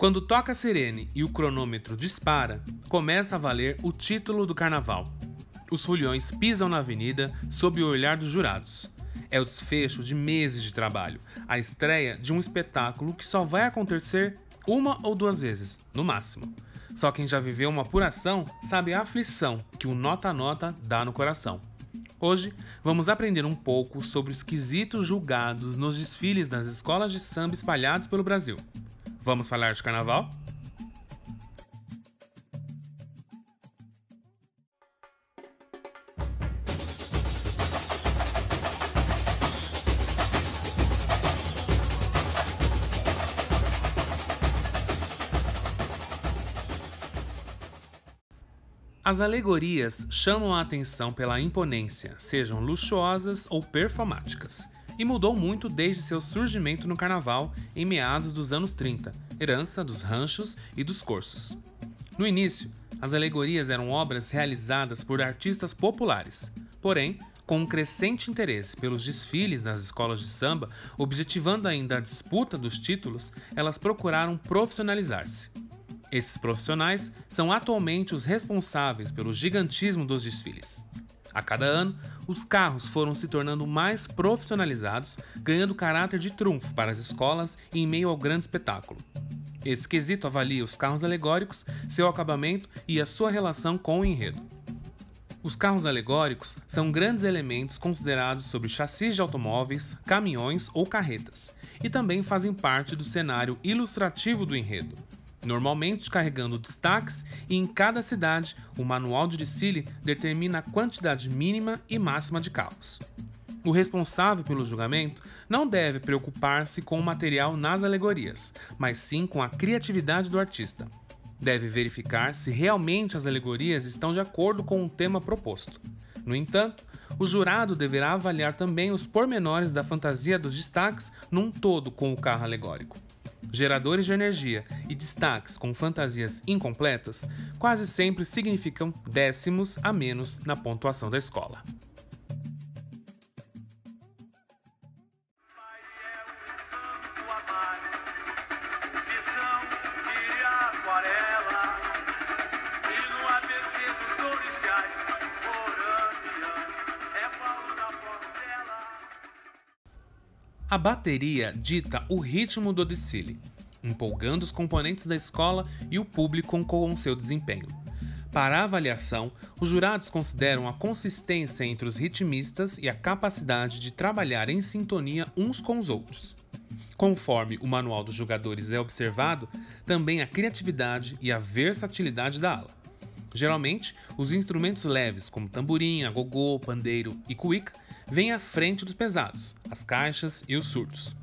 Quando toca a sirene e o cronômetro dispara, começa a valer o título do carnaval. Os foliões pisam na avenida sob o olhar dos jurados. É o desfecho de meses de trabalho, a estreia de um espetáculo que só vai acontecer uma ou duas vezes, no máximo. Só quem já viveu uma apuração sabe a aflição que o nota a nota dá no coração. Hoje vamos aprender um pouco sobre os quesitos julgados nos desfiles das escolas de samba espalhados pelo Brasil. Vamos falar de carnaval? As alegorias chamam a atenção pela imponência, sejam luxuosas ou performáticas, e mudou muito desde seu surgimento no carnaval em meados dos anos 30, herança dos ranchos e dos cursos. No início, as alegorias eram obras realizadas por artistas populares, porém, com um crescente interesse pelos desfiles das escolas de samba, objetivando ainda a disputa dos títulos, elas procuraram profissionalizar-se. Esses profissionais são atualmente os responsáveis pelo gigantismo dos desfiles. A cada ano, os carros foram se tornando mais profissionalizados, ganhando caráter de trunfo para as escolas em meio ao grande espetáculo. Esse quesito avalia os carros alegóricos, seu acabamento e a sua relação com o enredo. Os carros alegóricos são grandes elementos considerados sobre chassis de automóveis, caminhões ou carretas, e também fazem parte do cenário ilustrativo do enredo, normalmente carregando destaques, e em cada cidade o manual de desfile determina a quantidade mínima e máxima de carros. O responsável pelo julgamento não deve preocupar-se com o material nas alegorias, mas sim com a criatividade do artista. Deve verificar se realmente as alegorias estão de acordo com o tema proposto. No entanto, o jurado deverá avaliar também os pormenores da fantasia dos destaques num todo com o carro alegórico geradores de energia e destaques com fantasias incompletas quase sempre significam décimos a menos na pontuação da escola. Bateria dita o ritmo do desfile, empolgando os componentes da escola e o público com seu desempenho. Para a avaliação, os jurados consideram a consistência entre os ritmistas e a capacidade de trabalhar em sintonia uns com os outros. Conforme o manual dos jogadores é observado, também a criatividade e a versatilidade da ala. Geralmente, os instrumentos leves, como tamborim, agogô, pandeiro e cuíca, vem à frente dos pesados, as caixas e os surdos.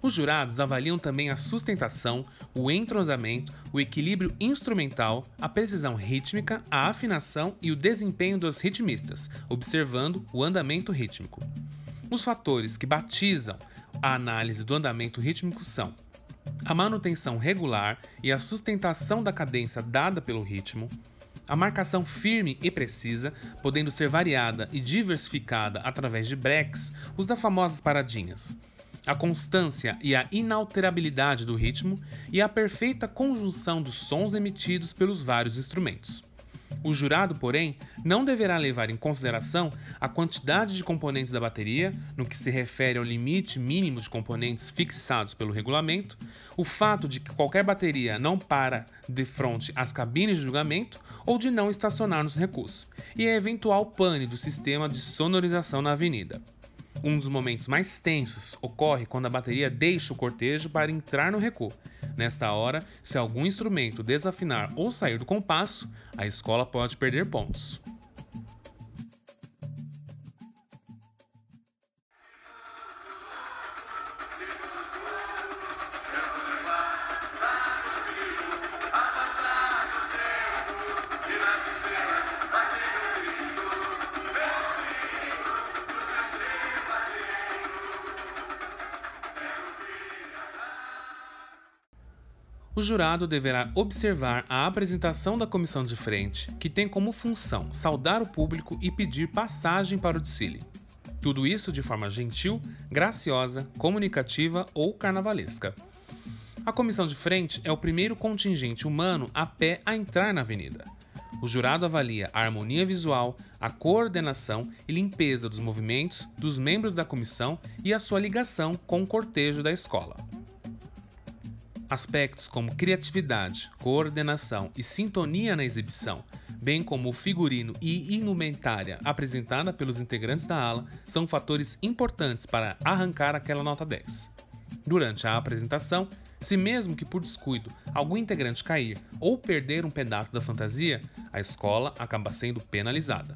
Os jurados avaliam também a sustentação, o entrosamento, o equilíbrio instrumental, a precisão rítmica, a afinação e o desempenho dos ritmistas, observando o andamento rítmico. Os fatores que batizam a análise do andamento rítmico são a manutenção regular e a sustentação da cadência dada pelo ritmo, a marcação firme e precisa, podendo ser variada e diversificada através de breaks, os das famosas paradinhas. A constância e a inalterabilidade do ritmo e a perfeita conjunção dos sons emitidos pelos vários instrumentos. O jurado, porém, não deverá levar em consideração a quantidade de componentes da bateria, no que se refere ao limite mínimo de componentes fixados pelo regulamento, o fato de que qualquer bateria não para de frente às cabines de julgamento ou de não estacionar nos recursos, e a eventual pane do sistema de sonorização na avenida. Um dos momentos mais tensos ocorre quando a bateria deixa o cortejo para entrar no recuo. Nesta hora, se algum instrumento desafinar ou sair do compasso, a escola pode perder pontos. O jurado deverá observar a apresentação da comissão de frente, que tem como função saudar o público e pedir passagem para o desfile. Tudo isso de forma gentil, graciosa, comunicativa ou carnavalesca. A comissão de frente é o primeiro contingente humano a pé a entrar na avenida. O jurado avalia a harmonia visual, a coordenação e limpeza dos movimentos dos membros da comissão e a sua ligação com o cortejo da escola. Aspectos como criatividade, coordenação e sintonia na exibição, bem como o figurino e indumentária apresentada pelos integrantes da ala, são fatores importantes para arrancar aquela nota 10. Durante a apresentação, se mesmo que por descuido algum integrante cair ou perder um pedaço da fantasia, a escola acaba sendo penalizada.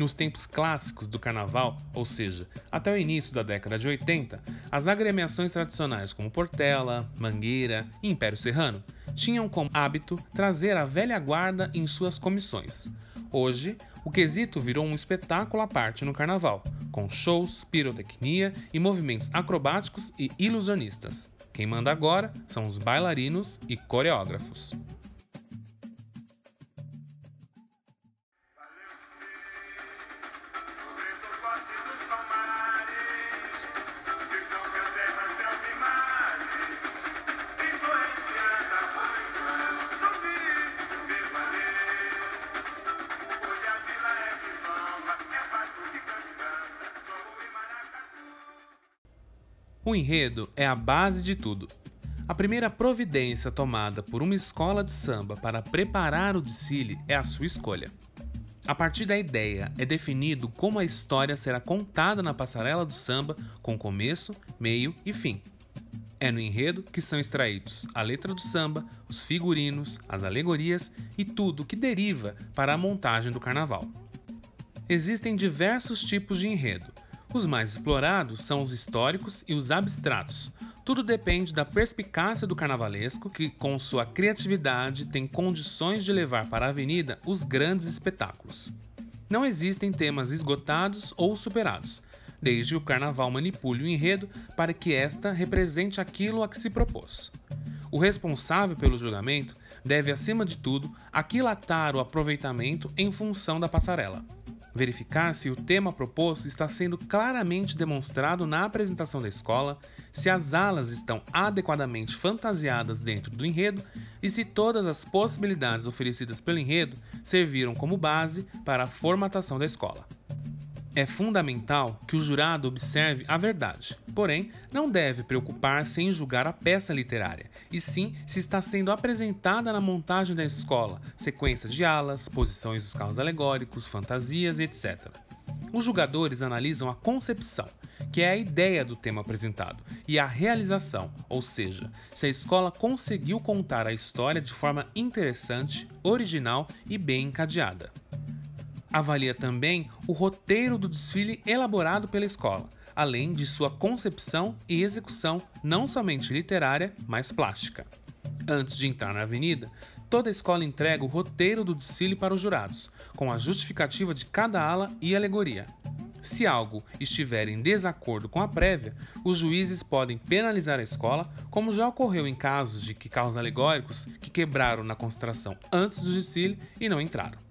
Nos tempos clássicos do carnaval, ou seja, até o início da década de 80, as agremiações tradicionais como Portela, Mangueira e Império Serrano tinham como hábito trazer a velha guarda em suas comissões. Hoje, o quesito virou um espetáculo à parte no carnaval, com shows, pirotecnia e movimentos acrobáticos e ilusionistas. Quem manda agora são os bailarinos e coreógrafos. O enredo é a base de tudo. A primeira providência tomada por uma escola de samba para preparar o desfile é a sua escolha. A partir da ideia é definido como a história será contada na passarela do samba, com começo, meio e fim. É no enredo que são extraídos a letra do samba, os figurinos, as alegorias e tudo que deriva para a montagem do carnaval. Existem diversos tipos de enredo, os mais explorados são os históricos e os abstratos. Tudo depende da perspicácia do carnavalesco, que, com sua criatividade, tem condições de levar para a avenida os grandes espetáculos. Não existem temas esgotados ou superados, desde que o carnaval manipule o enredo para que esta represente aquilo a que se propôs. O responsável pelo julgamento deve, acima de tudo, aquilatar o aproveitamento em função da passarela verificar se o tema proposto está sendo claramente demonstrado na apresentação da escola, se as alas estão adequadamente fantasiadas dentro do enredo e se todas as possibilidades oferecidas pelo enredo serviram como base para a formatação da escola. É fundamental que o jurado observe a verdade, porém, não deve preocupar-se em julgar a peça literária, e sim se está sendo apresentada na montagem da escola, sequência de alas, posições dos carros alegóricos, fantasias, etc. Os julgadores analisam a concepção, que é a ideia do tema apresentado, e a realização, ou seja, se a escola conseguiu contar a história de forma interessante, original e bem encadeada. Avalia também o roteiro do desfile elaborado pela escola, além de sua concepção e execução não somente literária, mas plástica. Antes de entrar na avenida, toda a escola entrega o roteiro do desfile para os jurados, com a justificativa de cada ala e alegoria. Se algo estiver em desacordo com a prévia, os juízes podem penalizar a escola, como já ocorreu em casos de que carros alegóricos que quebraram na concentração antes do desfile e não entraram.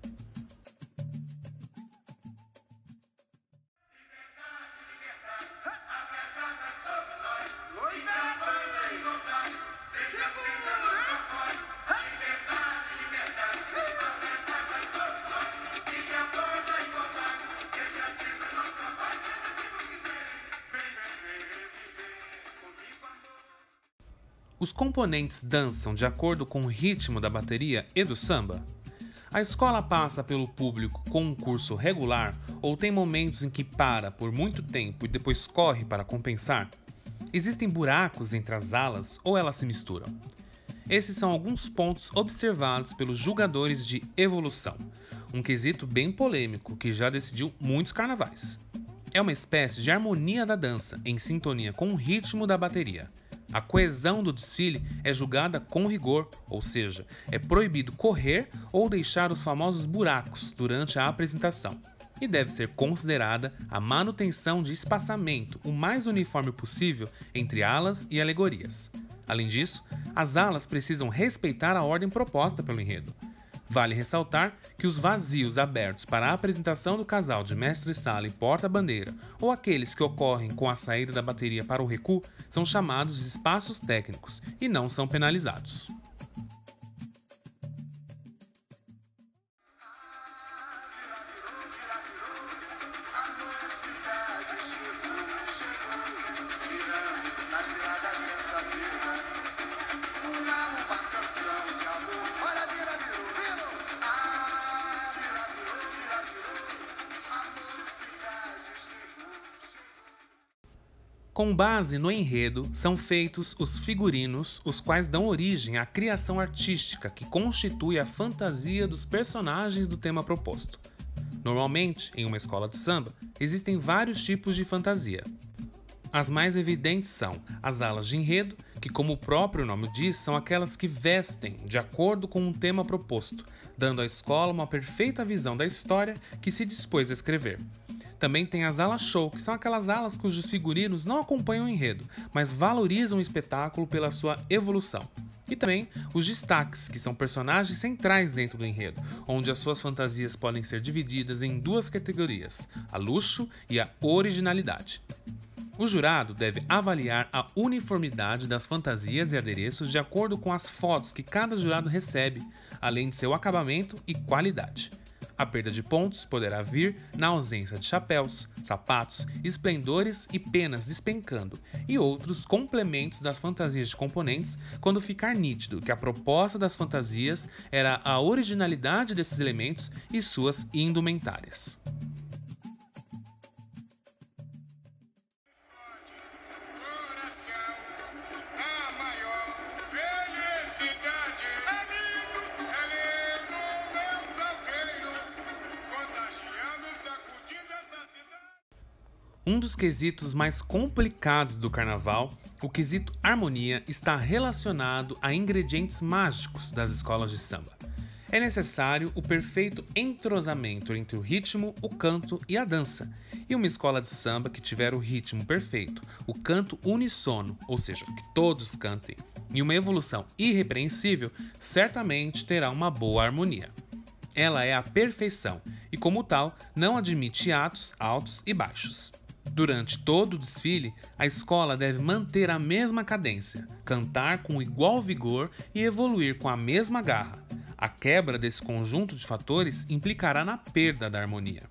Os componentes dançam de acordo com o ritmo da bateria e do samba? A escola passa pelo público com um curso regular ou tem momentos em que para por muito tempo e depois corre para compensar? Existem buracos entre as alas ou elas se misturam? Esses são alguns pontos observados pelos julgadores de evolução, um quesito bem polêmico que já decidiu muitos carnavais. É uma espécie de harmonia da dança em sintonia com o ritmo da bateria. A coesão do desfile é julgada com rigor, ou seja, é proibido correr ou deixar os famosos buracos durante a apresentação, e deve ser considerada a manutenção de espaçamento o mais uniforme possível entre alas e alegorias. Além disso, as alas precisam respeitar a ordem proposta pelo enredo. Vale ressaltar que os vazios abertos para a apresentação do casal de mestre-sala e porta-bandeira, ou aqueles que ocorrem com a saída da bateria para o recuo, são chamados espaços técnicos e não são penalizados. Base no enredo, são feitos os figurinos, os quais dão origem à criação artística que constitui a fantasia dos personagens do tema proposto. Normalmente, em uma escola de samba, existem vários tipos de fantasia. As mais evidentes são as alas de enredo, que, como o próprio nome diz, são aquelas que vestem de acordo com um tema proposto, dando à escola uma perfeita visão da história que se dispôs a escrever. Também tem as alas show, que são aquelas alas cujos figurinos não acompanham o enredo, mas valorizam o espetáculo pela sua evolução. E também os destaques, que são personagens centrais dentro do enredo, onde as suas fantasias podem ser divididas em duas categorias: a luxo e a originalidade. O jurado deve avaliar a uniformidade das fantasias e adereços de acordo com as fotos que cada jurado recebe, além de seu acabamento e qualidade. A perda de pontos poderá vir na ausência de chapéus, sapatos, esplendores e penas despencando, e outros complementos das fantasias de componentes, quando ficar nítido que a proposta das fantasias era a originalidade desses elementos e suas indumentárias. Dos quesitos mais complicados do carnaval, o quesito harmonia, está relacionado a ingredientes mágicos das escolas de samba. É necessário o perfeito entrosamento entre o ritmo, o canto e a dança. E uma escola de samba que tiver o ritmo perfeito, o canto unissono, ou seja, que todos cantem, e uma evolução irrepreensível, certamente terá uma boa harmonia. Ela é a perfeição e, como tal, não admite atos altos e baixos. Durante todo o desfile, a escola deve manter a mesma cadência, cantar com igual vigor e evoluir com a mesma garra. A quebra desse conjunto de fatores implicará na perda da harmonia.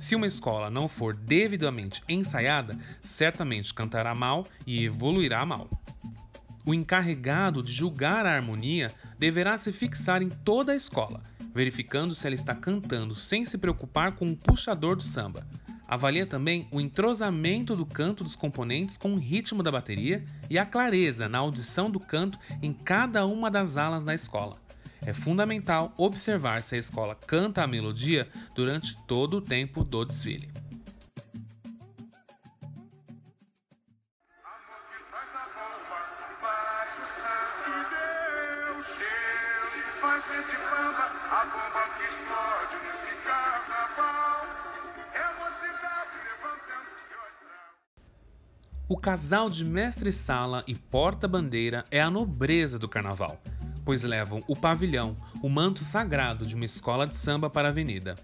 Se uma escola não for devidamente ensaiada, certamente cantará mal e evoluirá mal. O encarregado de julgar a harmonia deverá se fixar em toda a escola, verificando se ela está cantando sem se preocupar com o puxador do samba, Avalia também o entrosamento do canto dos componentes com o ritmo da bateria e a clareza na audição do canto em cada uma das alas da escola. É fundamental observar se a escola canta a melodia durante todo o tempo do desfile. a bomba que explode nesse O casal de mestre-sala e porta-bandeira é a nobreza do carnaval, pois levam o pavilhão, o manto sagrado de uma escola de samba para a avenida.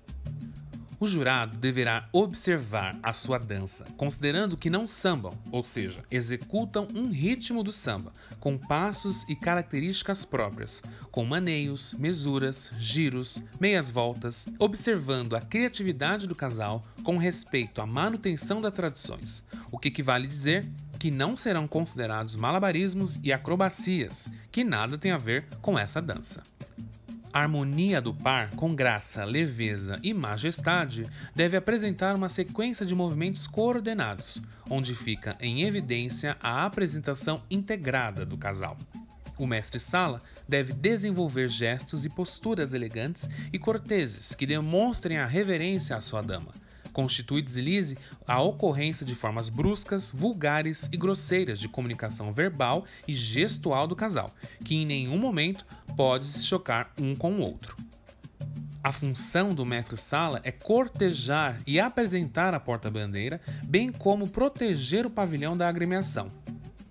O jurado deverá observar a sua dança, considerando que não sambam, ou seja, executam um ritmo do samba, com passos e características próprias, com maneios, mesuras, giros, meias voltas, observando a criatividade do casal com respeito à manutenção das tradições, o que equivale dizer que não serão considerados malabarismos e acrobacias, que nada tem a ver com essa dança. A harmonia do par, com graça, leveza e majestade, deve apresentar uma sequência de movimentos coordenados, onde fica em evidência a apresentação integrada do casal. O mestre-sala deve desenvolver gestos e posturas elegantes e corteses que demonstrem a reverência à sua dama, constitui deslize a ocorrência de formas bruscas, vulgares e grosseiras de comunicação verbal e gestual do casal, que em nenhum momento pode se chocar um com o outro. A função do mestre-sala é cortejar e apresentar a porta-bandeira, bem como proteger o pavilhão da agremiação.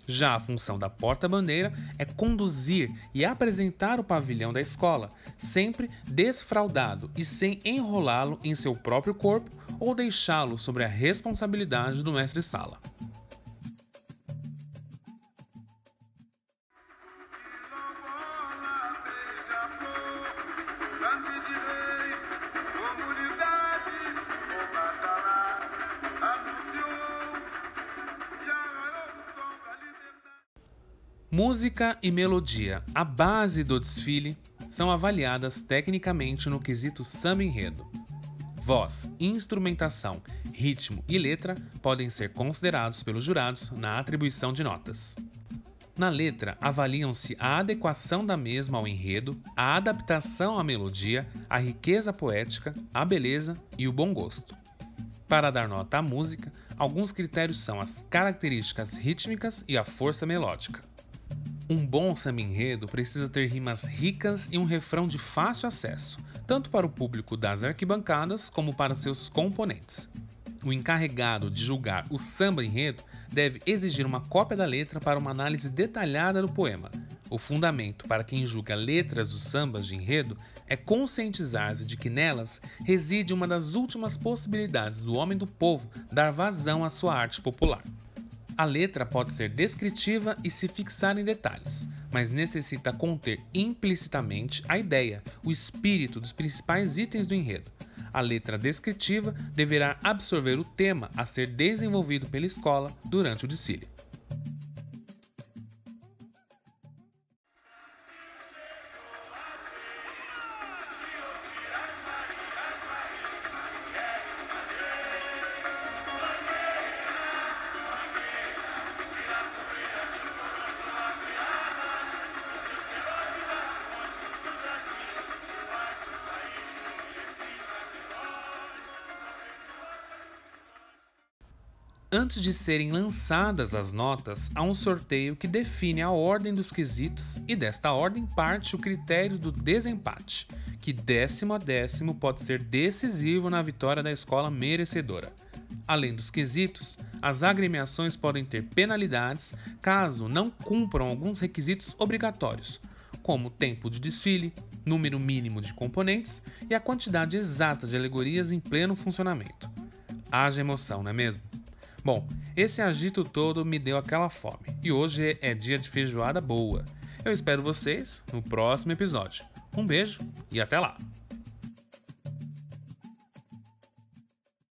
Já a função da porta-bandeira é conduzir e apresentar o pavilhão da escola, sempre desfraudado e sem enrolá-lo em seu próprio corpo ou deixá-lo sobre a responsabilidade do mestre-sala. Música e melodia, a base do desfile, são avaliadas tecnicamente no quesito samba enredo. Voz, instrumentação, ritmo e letra podem ser considerados pelos jurados na atribuição de notas. Na letra, avaliam-se a adequação da mesma ao enredo, a adaptação à melodia, a riqueza poética, a beleza e o bom gosto. Para dar nota à música, alguns critérios são as características rítmicas e a força melódica. Um bom samba enredo precisa ter rimas ricas e um refrão de fácil acesso, tanto para o público das arquibancadas como para seus componentes. O encarregado de julgar o samba enredo deve exigir uma cópia da letra para uma análise detalhada do poema. O fundamento para quem julga letras dos sambas de enredo é conscientizar-se de que nelas reside uma das últimas possibilidades do homem do povo dar vazão à sua arte popular. A letra pode ser descritiva e se fixar em detalhes, mas necessita conter implicitamente a ideia, o espírito dos principais itens do enredo. A letra descritiva deverá absorver o tema a ser desenvolvido pela escola durante o desfile. Antes de serem lançadas as notas, há um sorteio que define a ordem dos quesitos e desta ordem parte o critério do desempate, que décimo a décimo pode ser decisivo na vitória da escola merecedora. Além dos quesitos, as agremiações podem ter penalidades caso não cumpram alguns requisitos obrigatórios, como tempo de desfile, número mínimo de componentes e a quantidade exata de alegorias em pleno funcionamento. Haja emoção, não é mesmo? Bom, esse agito todo me deu aquela fome e hoje é dia de feijoada boa. Eu espero vocês no próximo episódio. Um beijo e até lá!